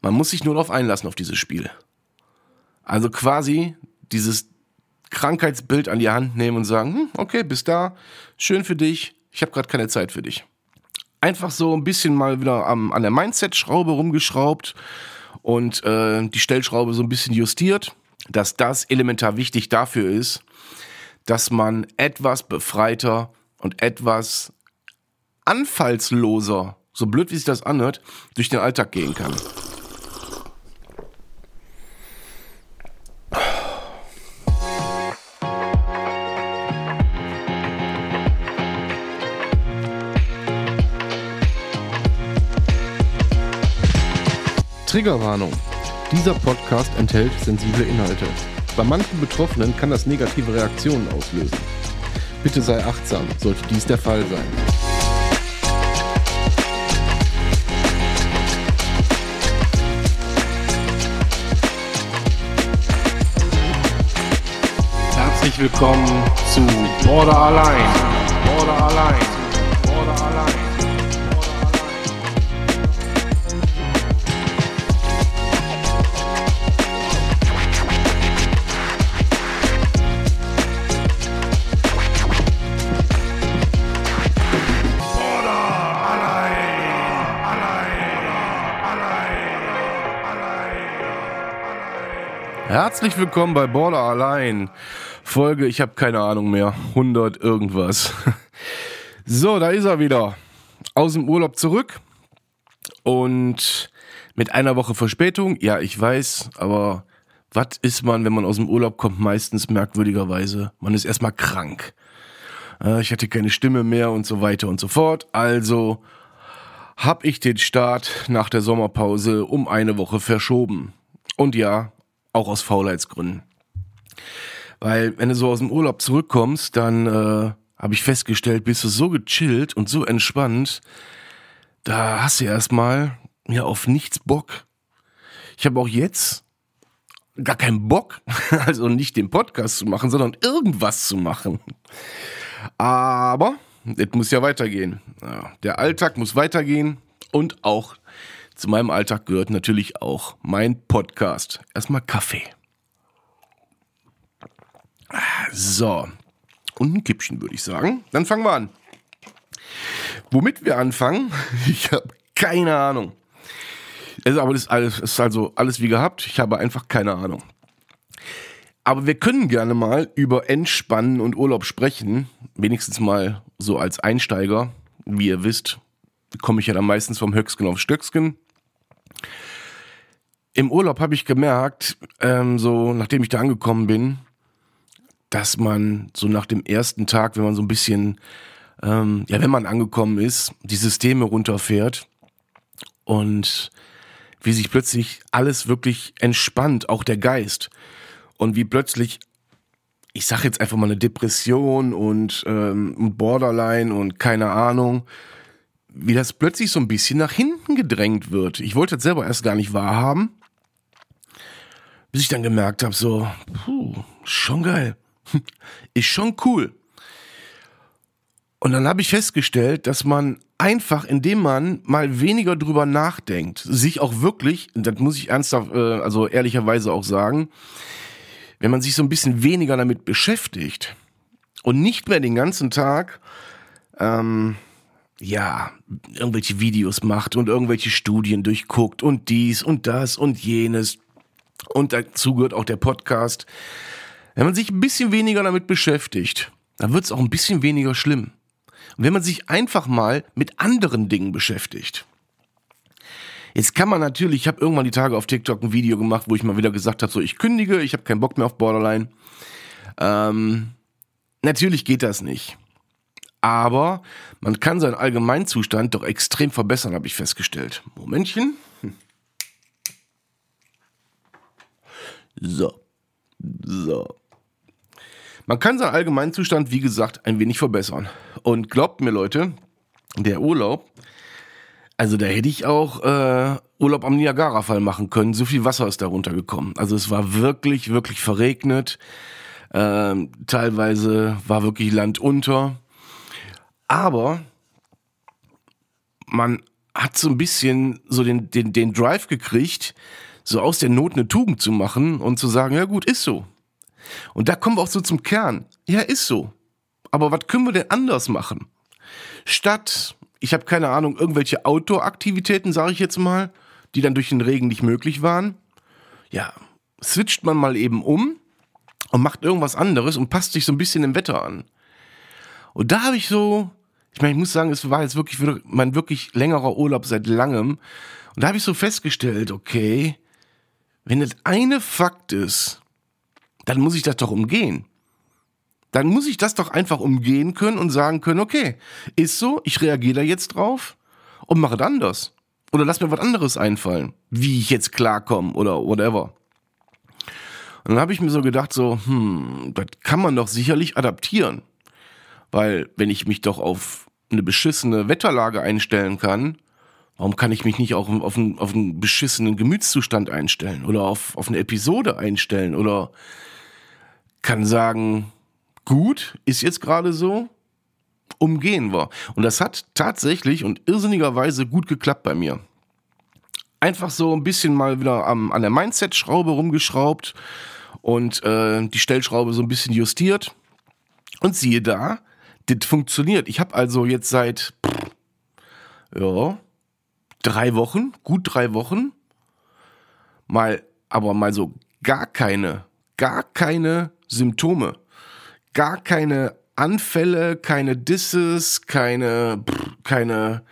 Man muss sich nur darauf einlassen auf dieses Spiel. Also quasi dieses Krankheitsbild an die Hand nehmen und sagen, hm, okay, bis da, schön für dich, ich habe gerade keine Zeit für dich. Einfach so ein bisschen mal wieder am, an der Mindset-Schraube rumgeschraubt und äh, die Stellschraube so ein bisschen justiert, dass das elementar wichtig dafür ist, dass man etwas befreiter und etwas anfallsloser, so blöd wie sich das anhört, durch den Alltag gehen kann. Triggerwarnung. Dieser Podcast enthält sensible Inhalte. Bei manchen Betroffenen kann das negative Reaktionen auslösen. Bitte sei achtsam, sollte dies der Fall sein. Herzlich willkommen zu Border Allein. Border Allein. Herzlich willkommen bei Border Allein. Folge, ich habe keine Ahnung mehr, 100 irgendwas. So, da ist er wieder. Aus dem Urlaub zurück und mit einer Woche Verspätung. Ja, ich weiß, aber was ist man, wenn man aus dem Urlaub kommt? Meistens merkwürdigerweise, man ist erstmal krank. Ich hatte keine Stimme mehr und so weiter und so fort. Also habe ich den Start nach der Sommerpause um eine Woche verschoben. Und ja, auch aus Faulheitsgründen. Weil wenn du so aus dem Urlaub zurückkommst, dann äh, habe ich festgestellt, bist du so gechillt und so entspannt, da hast du erstmal ja auf nichts Bock. Ich habe auch jetzt gar keinen Bock, also nicht den Podcast zu machen, sondern irgendwas zu machen. Aber es muss ja weitergehen. Der Alltag muss weitergehen und auch zu meinem Alltag gehört natürlich auch mein Podcast. Erstmal Kaffee. So. Und ein Kippchen, würde ich sagen. Dann fangen wir an. Womit wir anfangen, ich habe keine Ahnung. Es ist aber das alles, ist also alles wie gehabt. Ich habe einfach keine Ahnung. Aber wir können gerne mal über Entspannen und Urlaub sprechen. Wenigstens mal so als Einsteiger. Wie ihr wisst, komme ich ja dann meistens vom Höchsken auf Stöcksken. Im Urlaub habe ich gemerkt, ähm, so nachdem ich da angekommen bin, dass man so nach dem ersten Tag, wenn man so ein bisschen, ähm, ja, wenn man angekommen ist, die Systeme runterfährt und wie sich plötzlich alles wirklich entspannt, auch der Geist. Und wie plötzlich, ich sag jetzt einfach mal eine Depression und ähm, Borderline und keine Ahnung, wie das plötzlich so ein bisschen nach hinten gedrängt wird. Ich wollte das selber erst gar nicht wahrhaben, bis ich dann gemerkt habe, so, puh, schon geil. Ist schon cool. Und dann habe ich festgestellt, dass man einfach, indem man mal weniger drüber nachdenkt, sich auch wirklich, das muss ich ernsthaft, äh, also ehrlicherweise auch sagen, wenn man sich so ein bisschen weniger damit beschäftigt und nicht mehr den ganzen Tag ähm, ja, irgendwelche Videos macht und irgendwelche Studien durchguckt und dies und das und jenes. Und dazu gehört auch der Podcast. Wenn man sich ein bisschen weniger damit beschäftigt, dann wird es auch ein bisschen weniger schlimm. Und wenn man sich einfach mal mit anderen Dingen beschäftigt. Jetzt kann man natürlich, ich habe irgendwann die Tage auf TikTok ein Video gemacht, wo ich mal wieder gesagt habe, so ich kündige, ich habe keinen Bock mehr auf Borderline. Ähm, natürlich geht das nicht. Aber man kann seinen Allgemeinzustand doch extrem verbessern, habe ich festgestellt. Momentchen. So. So. Man kann seinen Allgemeinzustand, wie gesagt, ein wenig verbessern. Und glaubt mir, Leute, der Urlaub, also da hätte ich auch äh, Urlaub am Niagara-Fall machen können. So viel Wasser ist da runtergekommen. Also es war wirklich, wirklich verregnet. Ähm, teilweise war wirklich Land unter. Aber man hat so ein bisschen so den, den, den Drive gekriegt, so aus der Not eine Tugend zu machen und zu sagen, ja gut, ist so. Und da kommen wir auch so zum Kern. Ja, ist so. Aber was können wir denn anders machen? Statt, ich habe keine Ahnung, irgendwelche Outdoor-Aktivitäten, sage ich jetzt mal, die dann durch den Regen nicht möglich waren, ja, switcht man mal eben um und macht irgendwas anderes und passt sich so ein bisschen dem Wetter an. Und da habe ich so, ich meine, ich muss sagen, es war jetzt wirklich mein wirklich längerer Urlaub seit langem. Und da habe ich so festgestellt, okay, wenn das eine Fakt ist, dann muss ich das doch umgehen. Dann muss ich das doch einfach umgehen können und sagen können, okay, ist so, ich reagiere da jetzt drauf und mache es anders. Oder lass mir was anderes einfallen, wie ich jetzt klarkomme oder whatever. Und dann habe ich mir so gedacht, so, hm, das kann man doch sicherlich adaptieren. Weil wenn ich mich doch auf eine beschissene Wetterlage einstellen kann, warum kann ich mich nicht auch auf einen, auf einen beschissenen Gemütszustand einstellen oder auf, auf eine Episode einstellen oder kann sagen, gut, ist jetzt gerade so, umgehen wir. Und das hat tatsächlich und irrsinnigerweise gut geklappt bei mir. Einfach so ein bisschen mal wieder am, an der Mindset-Schraube rumgeschraubt und äh, die Stellschraube so ein bisschen justiert. Und siehe da, das funktioniert. Ich habe also jetzt seit ja, drei Wochen, gut drei Wochen, mal, aber mal so gar keine, gar keine Symptome, gar keine Anfälle, keine Disses, keine, keine,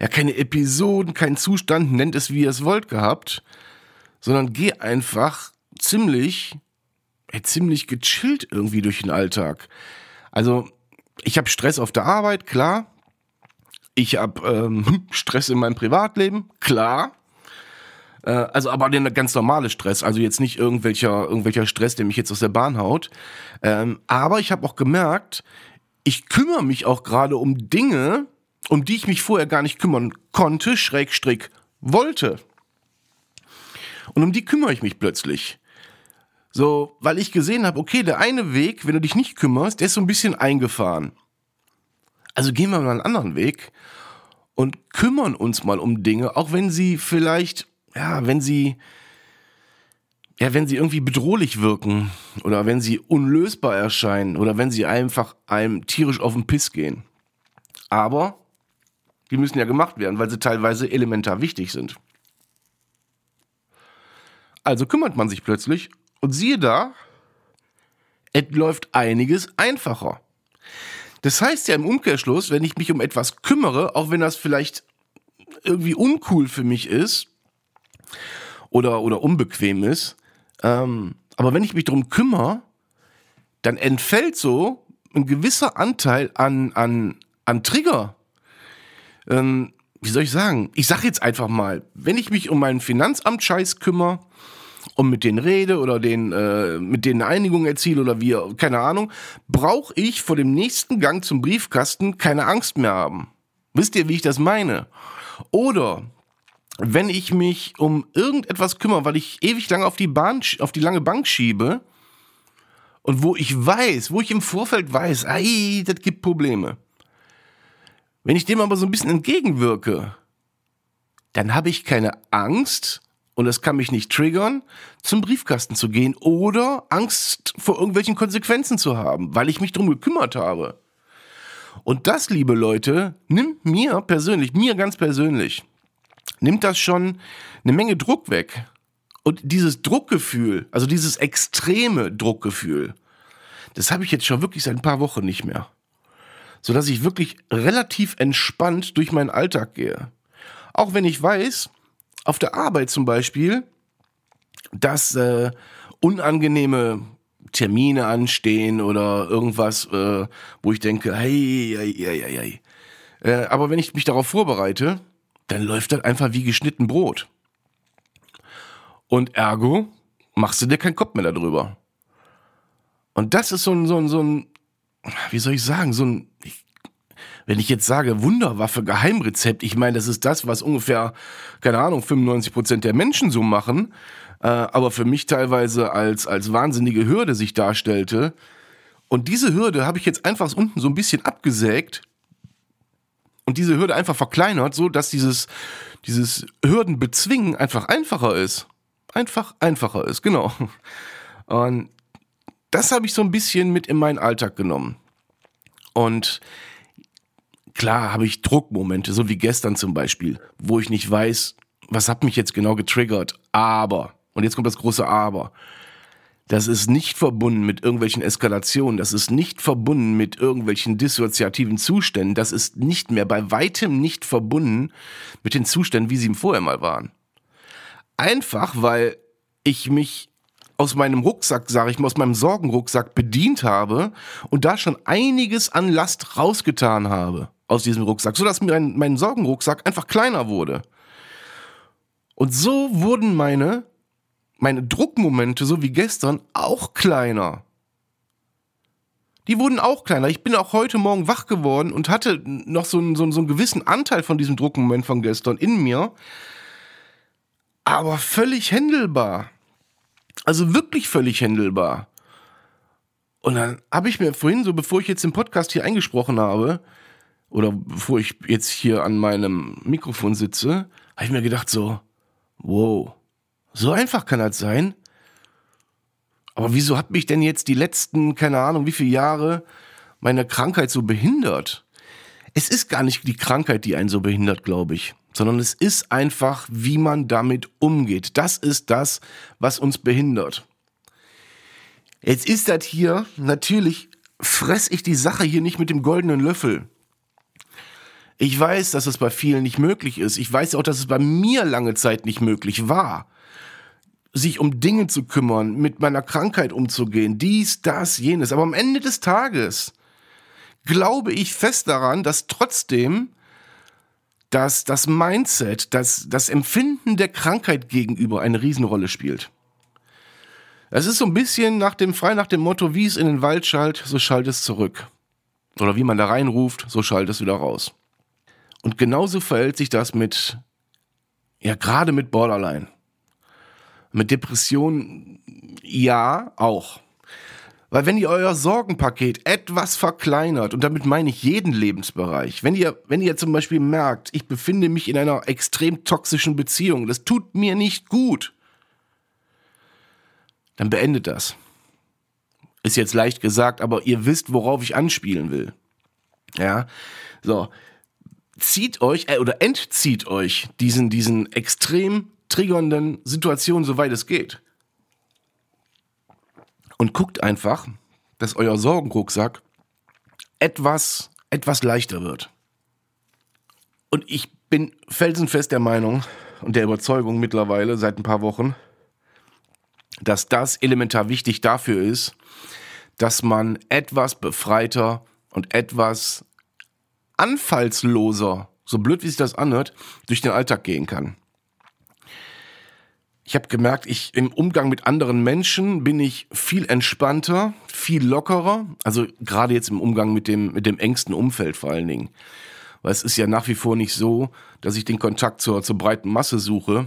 ja, keine Episoden, kein Zustand, nennt es wie ihr es wollt gehabt, sondern geh einfach ziemlich, ja, ziemlich gechillt irgendwie durch den Alltag. Also ich habe Stress auf der Arbeit, klar. Ich habe ähm, Stress in meinem Privatleben, klar. Äh, also aber den ganz normale Stress, also jetzt nicht irgendwelcher, irgendwelcher Stress, der mich jetzt aus der Bahn haut. Ähm, aber ich habe auch gemerkt, ich kümmere mich auch gerade um Dinge, um die ich mich vorher gar nicht kümmern konnte, Schrägstrick wollte. Und um die kümmere ich mich plötzlich. So, weil ich gesehen habe, okay, der eine Weg, wenn du dich nicht kümmerst, der ist so ein bisschen eingefahren. Also gehen wir mal einen anderen Weg und kümmern uns mal um Dinge, auch wenn sie vielleicht, ja, wenn sie, ja, wenn sie irgendwie bedrohlich wirken oder wenn sie unlösbar erscheinen oder wenn sie einfach einem tierisch auf den Piss gehen. Aber die müssen ja gemacht werden, weil sie teilweise elementar wichtig sind. Also kümmert man sich plötzlich und siehe da, es läuft einiges einfacher. Das heißt ja im Umkehrschluss, wenn ich mich um etwas kümmere, auch wenn das vielleicht irgendwie uncool für mich ist oder, oder unbequem ist, ähm, aber wenn ich mich darum kümmere, dann entfällt so ein gewisser Anteil an, an, an Trigger. Ähm, wie soll ich sagen? Ich sag jetzt einfach mal, wenn ich mich um meinen Finanzamt-Scheiß kümmere, und mit denen rede oder den, äh, mit denen eine Einigung erziele oder wie, keine Ahnung, brauche ich vor dem nächsten Gang zum Briefkasten keine Angst mehr haben. Wisst ihr, wie ich das meine? Oder wenn ich mich um irgendetwas kümmere, weil ich ewig lange auf die Bahn, auf die lange Bank schiebe und wo ich weiß, wo ich im Vorfeld weiß, ei, das gibt Probleme. Wenn ich dem aber so ein bisschen entgegenwirke, dann habe ich keine Angst, und es kann mich nicht triggern, zum Briefkasten zu gehen oder Angst vor irgendwelchen Konsequenzen zu haben, weil ich mich drum gekümmert habe. Und das, liebe Leute, nimmt mir persönlich, mir ganz persönlich, nimmt das schon eine Menge Druck weg. Und dieses Druckgefühl, also dieses extreme Druckgefühl, das habe ich jetzt schon wirklich seit ein paar Wochen nicht mehr. Sodass ich wirklich relativ entspannt durch meinen Alltag gehe. Auch wenn ich weiß, auf der Arbeit zum Beispiel, dass äh, unangenehme Termine anstehen oder irgendwas, äh, wo ich denke, hey, hey, hey, hey. Äh, aber wenn ich mich darauf vorbereite, dann läuft das einfach wie geschnitten Brot. Und ergo machst du dir keinen Kopf mehr darüber. Und das ist so ein, so ein, so ein, wie soll ich sagen, so ein, ich wenn ich jetzt sage Wunderwaffe, Geheimrezept, ich meine, das ist das, was ungefähr, keine Ahnung, 95 Prozent der Menschen so machen, äh, aber für mich teilweise als, als wahnsinnige Hürde sich darstellte. Und diese Hürde habe ich jetzt einfach unten so ein bisschen abgesägt und diese Hürde einfach verkleinert, so dass dieses, dieses Hürdenbezwingen einfach einfacher ist. Einfach einfacher ist, genau. Und das habe ich so ein bisschen mit in meinen Alltag genommen. Und klar habe ich Druckmomente, so wie gestern zum Beispiel, wo ich nicht weiß, was hat mich jetzt genau getriggert. Aber, und jetzt kommt das große Aber, das ist nicht verbunden mit irgendwelchen Eskalationen, das ist nicht verbunden mit irgendwelchen dissoziativen Zuständen, das ist nicht mehr, bei weitem nicht verbunden mit den Zuständen, wie sie vorher mal waren. Einfach, weil ich mich aus meinem Rucksack, sage ich mal, aus meinem Sorgenrucksack bedient habe und da schon einiges an Last rausgetan habe aus diesem Rucksack, sodass mein, mein Sorgenrucksack einfach kleiner wurde. Und so wurden meine meine Druckmomente, so wie gestern, auch kleiner. Die wurden auch kleiner. Ich bin auch heute Morgen wach geworden und hatte noch so einen, so einen, so einen gewissen Anteil von diesem Druckmoment von gestern in mir. Aber völlig händelbar. Also wirklich völlig händelbar. Und dann habe ich mir vorhin, so bevor ich jetzt den Podcast hier eingesprochen habe, oder bevor ich jetzt hier an meinem Mikrofon sitze, habe ich mir gedacht so, wow, so einfach kann das sein. Aber wieso hat mich denn jetzt die letzten, keine Ahnung, wie viele Jahre meine Krankheit so behindert? Es ist gar nicht die Krankheit, die einen so behindert, glaube ich, sondern es ist einfach, wie man damit umgeht. Das ist das, was uns behindert. Jetzt ist das hier, natürlich fress ich die Sache hier nicht mit dem goldenen Löffel. Ich weiß, dass es bei vielen nicht möglich ist. Ich weiß auch, dass es bei mir lange Zeit nicht möglich war sich um Dinge zu kümmern, mit meiner Krankheit umzugehen, dies, das, jenes. Aber am Ende des Tages glaube ich fest daran, dass trotzdem dass das Mindset, dass das Empfinden der Krankheit gegenüber eine Riesenrolle spielt. Es ist so ein bisschen nach dem frei nach dem Motto, wie es in den Wald schallt, so schallt es zurück. Oder wie man da reinruft, so schallt es wieder raus. Und genauso verhält sich das mit, ja, gerade mit Borderline. Mit Depressionen ja auch. Weil wenn ihr euer Sorgenpaket etwas verkleinert, und damit meine ich jeden Lebensbereich, wenn ihr, wenn ihr zum Beispiel merkt, ich befinde mich in einer extrem toxischen Beziehung, das tut mir nicht gut, dann beendet das. Ist jetzt leicht gesagt, aber ihr wisst, worauf ich anspielen will. Ja, so. Zieht euch äh, oder entzieht euch diesen, diesen extrem triggernden Situationen, soweit es geht. Und guckt einfach, dass euer Sorgenrucksack etwas, etwas leichter wird. Und ich bin felsenfest der Meinung und der Überzeugung mittlerweile seit ein paar Wochen, dass das elementar wichtig dafür ist, dass man etwas befreiter und etwas anfallsloser, so blöd wie sich das anhört, durch den Alltag gehen kann ich habe gemerkt, ich im Umgang mit anderen Menschen bin ich viel entspannter, viel lockerer. Also gerade jetzt im Umgang mit dem mit dem engsten Umfeld vor allen Dingen, weil es ist ja nach wie vor nicht so, dass ich den Kontakt zur zur breiten Masse suche,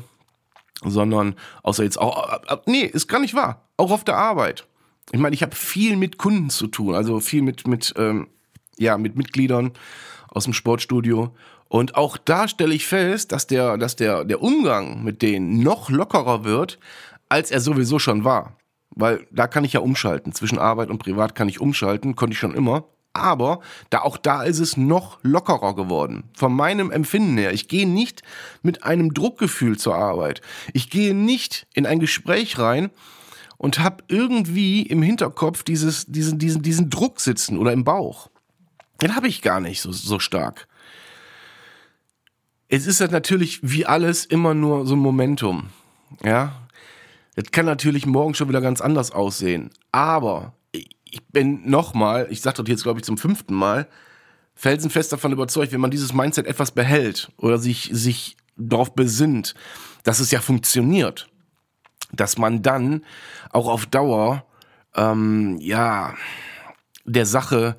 sondern außer jetzt auch nee, ist gar nicht wahr. Auch auf der Arbeit. Ich meine, ich habe viel mit Kunden zu tun, also viel mit mit ähm, ja mit Mitgliedern aus dem Sportstudio und auch da stelle ich fest, dass der, dass der, der Umgang mit denen noch lockerer wird, als er sowieso schon war. Weil da kann ich ja umschalten. Zwischen Arbeit und Privat kann ich umschalten, konnte ich schon immer. Aber da auch da ist es noch lockerer geworden. Von meinem Empfinden her. Ich gehe nicht mit einem Druckgefühl zur Arbeit. Ich gehe nicht in ein Gespräch rein und habe irgendwie im Hinterkopf dieses, diesen, diesen, diesen Druck sitzen oder im Bauch. Den habe ich gar nicht so, so stark. Es ist halt natürlich wie alles immer nur so ein Momentum. Ja. Das kann natürlich morgen schon wieder ganz anders aussehen. Aber ich bin nochmal, ich sage das jetzt glaube ich zum fünften Mal, felsenfest davon überzeugt, wenn man dieses Mindset etwas behält oder sich, sich darauf besinnt, dass es ja funktioniert, dass man dann auch auf Dauer, ähm, ja, der Sache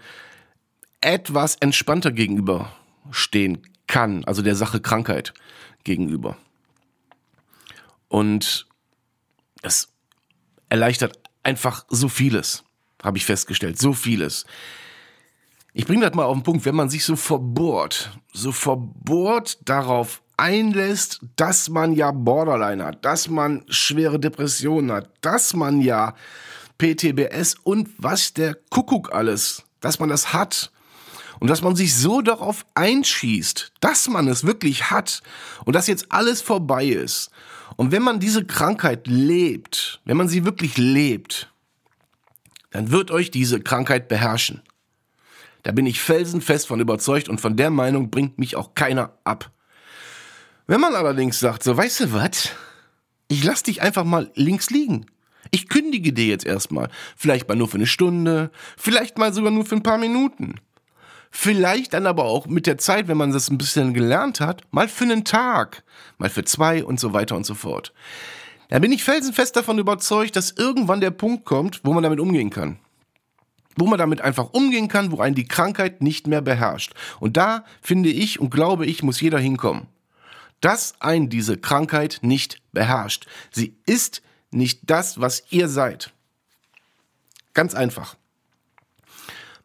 etwas entspannter gegenüberstehen kann, also der Sache Krankheit gegenüber. Und es erleichtert einfach so vieles, habe ich festgestellt, so vieles. Ich bringe das mal auf den Punkt, wenn man sich so verbohrt, so verbohrt darauf einlässt, dass man ja Borderline hat, dass man schwere Depressionen hat, dass man ja PTBS und was der Kuckuck alles, dass man das hat. Und dass man sich so darauf einschießt, dass man es wirklich hat und dass jetzt alles vorbei ist. Und wenn man diese Krankheit lebt, wenn man sie wirklich lebt, dann wird euch diese Krankheit beherrschen. Da bin ich felsenfest von überzeugt und von der Meinung bringt mich auch keiner ab. Wenn man allerdings sagt, so weißt du was, ich lass dich einfach mal links liegen. Ich kündige dir jetzt erstmal. Vielleicht mal nur für eine Stunde, vielleicht mal sogar nur für ein paar Minuten. Vielleicht dann aber auch mit der Zeit, wenn man das ein bisschen gelernt hat, mal für einen Tag, mal für zwei und so weiter und so fort. Da bin ich felsenfest davon überzeugt, dass irgendwann der Punkt kommt, wo man damit umgehen kann. Wo man damit einfach umgehen kann, wo einen die Krankheit nicht mehr beherrscht. Und da finde ich und glaube ich, muss jeder hinkommen. Dass ein diese Krankheit nicht beherrscht. Sie ist nicht das, was ihr seid. Ganz einfach.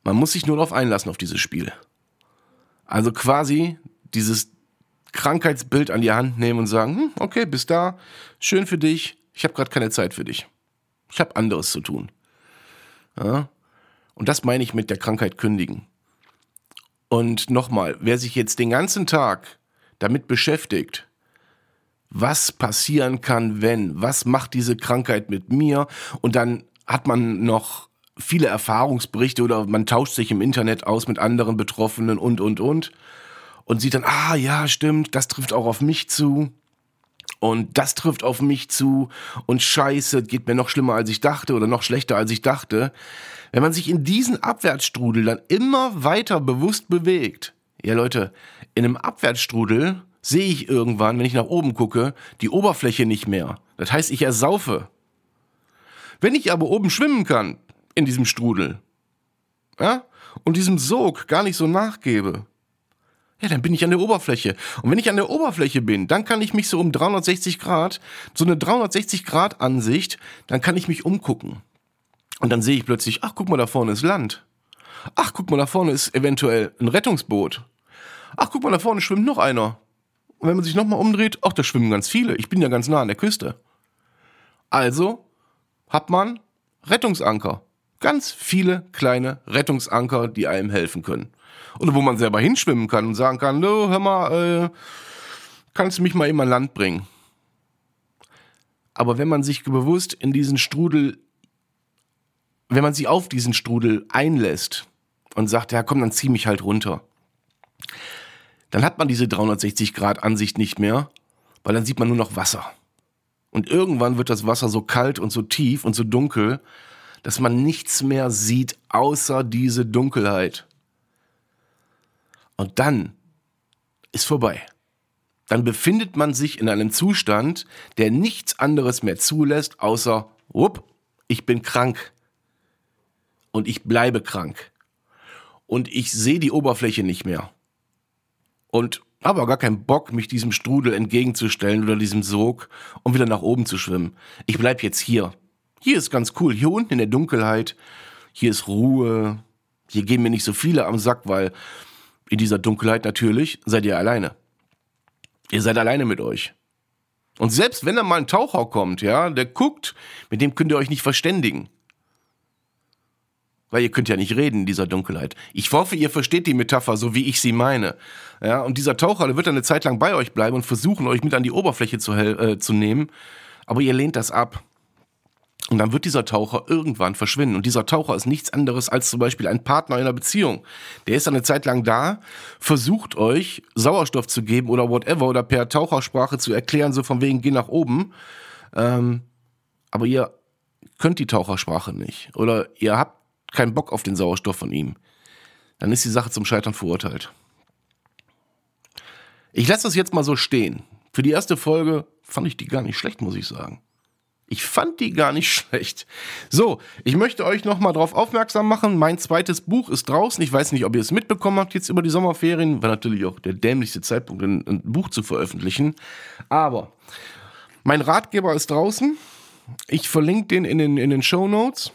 Man muss sich nur darauf einlassen, auf dieses Spiel. Also quasi dieses Krankheitsbild an die Hand nehmen und sagen, hm, okay, bis da, schön für dich, ich habe gerade keine Zeit für dich. Ich habe anderes zu tun. Ja? Und das meine ich mit der Krankheit kündigen. Und nochmal, wer sich jetzt den ganzen Tag damit beschäftigt, was passieren kann, wenn, was macht diese Krankheit mit mir und dann hat man noch viele Erfahrungsberichte oder man tauscht sich im Internet aus mit anderen Betroffenen und, und, und. Und sieht dann, ah ja, stimmt, das trifft auch auf mich zu. Und das trifft auf mich zu. Und scheiße, geht mir noch schlimmer, als ich dachte oder noch schlechter, als ich dachte. Wenn man sich in diesen Abwärtsstrudel dann immer weiter bewusst bewegt. Ja, Leute, in einem Abwärtsstrudel sehe ich irgendwann, wenn ich nach oben gucke, die Oberfläche nicht mehr. Das heißt, ich ersaufe. Wenn ich aber oben schwimmen kann, in diesem Strudel, ja, und diesem Sog gar nicht so nachgebe, ja, dann bin ich an der Oberfläche. Und wenn ich an der Oberfläche bin, dann kann ich mich so um 360 Grad, so eine 360 Grad Ansicht, dann kann ich mich umgucken. Und dann sehe ich plötzlich, ach, guck mal, da vorne ist Land. Ach, guck mal, da vorne ist eventuell ein Rettungsboot. Ach, guck mal, da vorne schwimmt noch einer. Und wenn man sich nochmal umdreht, ach, da schwimmen ganz viele. Ich bin ja ganz nah an der Küste. Also hat man Rettungsanker. Ganz viele kleine Rettungsanker, die einem helfen können. Oder wo man selber hinschwimmen kann und sagen kann, no, hör mal, äh, kannst du mich mal immer an Land bringen. Aber wenn man sich bewusst in diesen Strudel, wenn man sich auf diesen Strudel einlässt und sagt, ja komm, dann zieh mich halt runter, dann hat man diese 360 Grad Ansicht nicht mehr, weil dann sieht man nur noch Wasser. Und irgendwann wird das Wasser so kalt und so tief und so dunkel, dass man nichts mehr sieht außer diese Dunkelheit. Und dann ist vorbei. Dann befindet man sich in einem Zustand, der nichts anderes mehr zulässt, außer, whoop, ich bin krank. Und ich bleibe krank. Und ich sehe die Oberfläche nicht mehr. Und habe gar keinen Bock, mich diesem Strudel entgegenzustellen oder diesem Sog, um wieder nach oben zu schwimmen. Ich bleib jetzt hier. Hier ist ganz cool. Hier unten in der Dunkelheit, hier ist Ruhe. Hier gehen mir nicht so viele am Sack, weil in dieser Dunkelheit natürlich seid ihr alleine. Ihr seid alleine mit euch. Und selbst wenn da mal ein Taucher kommt, ja, der guckt, mit dem könnt ihr euch nicht verständigen. Weil ihr könnt ja nicht reden in dieser Dunkelheit. Ich hoffe, ihr versteht die Metapher so, wie ich sie meine. Ja, und dieser Taucher, der wird dann eine Zeit lang bei euch bleiben und versuchen, euch mit an die Oberfläche zu, äh, zu nehmen. Aber ihr lehnt das ab. Und dann wird dieser Taucher irgendwann verschwinden. Und dieser Taucher ist nichts anderes als zum Beispiel ein Partner in einer Beziehung. Der ist eine Zeit lang da, versucht euch Sauerstoff zu geben oder whatever oder per Tauchersprache zu erklären, so von wegen, geh nach oben. Ähm, aber ihr könnt die Tauchersprache nicht. Oder ihr habt keinen Bock auf den Sauerstoff von ihm. Dann ist die Sache zum Scheitern verurteilt. Ich lasse das jetzt mal so stehen. Für die erste Folge fand ich die gar nicht schlecht, muss ich sagen. Ich fand die gar nicht schlecht. So, ich möchte euch noch mal darauf aufmerksam machen. Mein zweites Buch ist draußen. Ich weiß nicht, ob ihr es mitbekommen habt jetzt über die Sommerferien. War natürlich auch der dämlichste Zeitpunkt, ein, ein Buch zu veröffentlichen. Aber mein Ratgeber ist draußen. Ich verlinke den in den, in den Show Notes.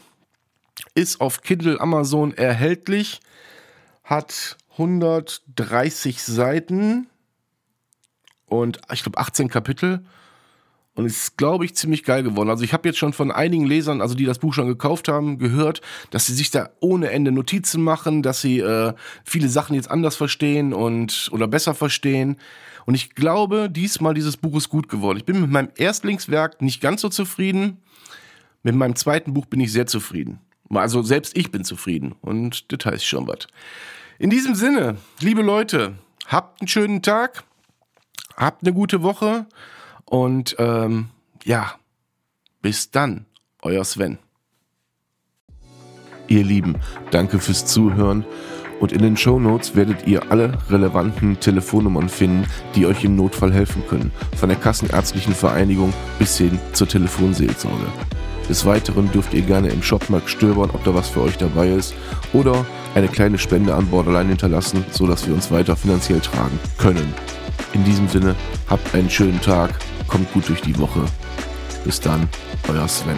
Ist auf Kindle Amazon erhältlich. hat 130 Seiten und ich glaube 18 Kapitel. Und ist, glaube ich, ziemlich geil geworden. Also ich habe jetzt schon von einigen Lesern, also die das Buch schon gekauft haben, gehört, dass sie sich da ohne Ende Notizen machen, dass sie äh, viele Sachen jetzt anders verstehen und oder besser verstehen. Und ich glaube, diesmal dieses Buch ist gut geworden. Ich bin mit meinem Erstlingswerk nicht ganz so zufrieden. Mit meinem zweiten Buch bin ich sehr zufrieden. Also selbst ich bin zufrieden. Und das heißt schon was. In diesem Sinne, liebe Leute, habt einen schönen Tag, habt eine gute Woche und ähm, ja, bis dann, euer Sven. Ihr Lieben, danke fürs Zuhören und in den Show Notes werdet ihr alle relevanten Telefonnummern finden, die euch im Notfall helfen können, von der Kassenärztlichen Vereinigung bis hin zur Telefonseelsorge. Des Weiteren dürft ihr gerne im Shopmarkt stöbern, ob da was für euch dabei ist oder eine kleine Spende an Borderline hinterlassen, sodass wir uns weiter finanziell tragen können. In diesem Sinne, habt einen schönen Tag, kommt gut durch die Woche. Bis dann, euer Sven.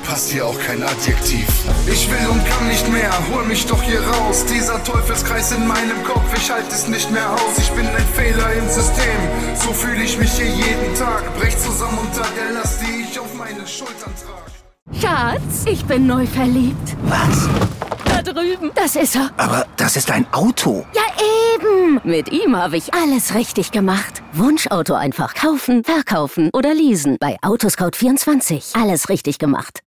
passt hier auch kein Adjektiv. Ich will und kann nicht mehr, hol mich doch hier raus. Dieser Teufelskreis in meinem Kopf, ich halte es nicht mehr aus. Ich bin ein Fehler im System, so fühle ich mich hier jeden Tag. Brech zusammen unter der Last, die ich auf meine Schultern trage. Schatz, ich bin neu verliebt. Was? Da drüben. Das ist er. Aber das ist ein Auto. Ja, eben. Mit ihm habe ich alles richtig gemacht. Wunschauto einfach kaufen, verkaufen oder leasen. Bei Autoscout24. Alles richtig gemacht.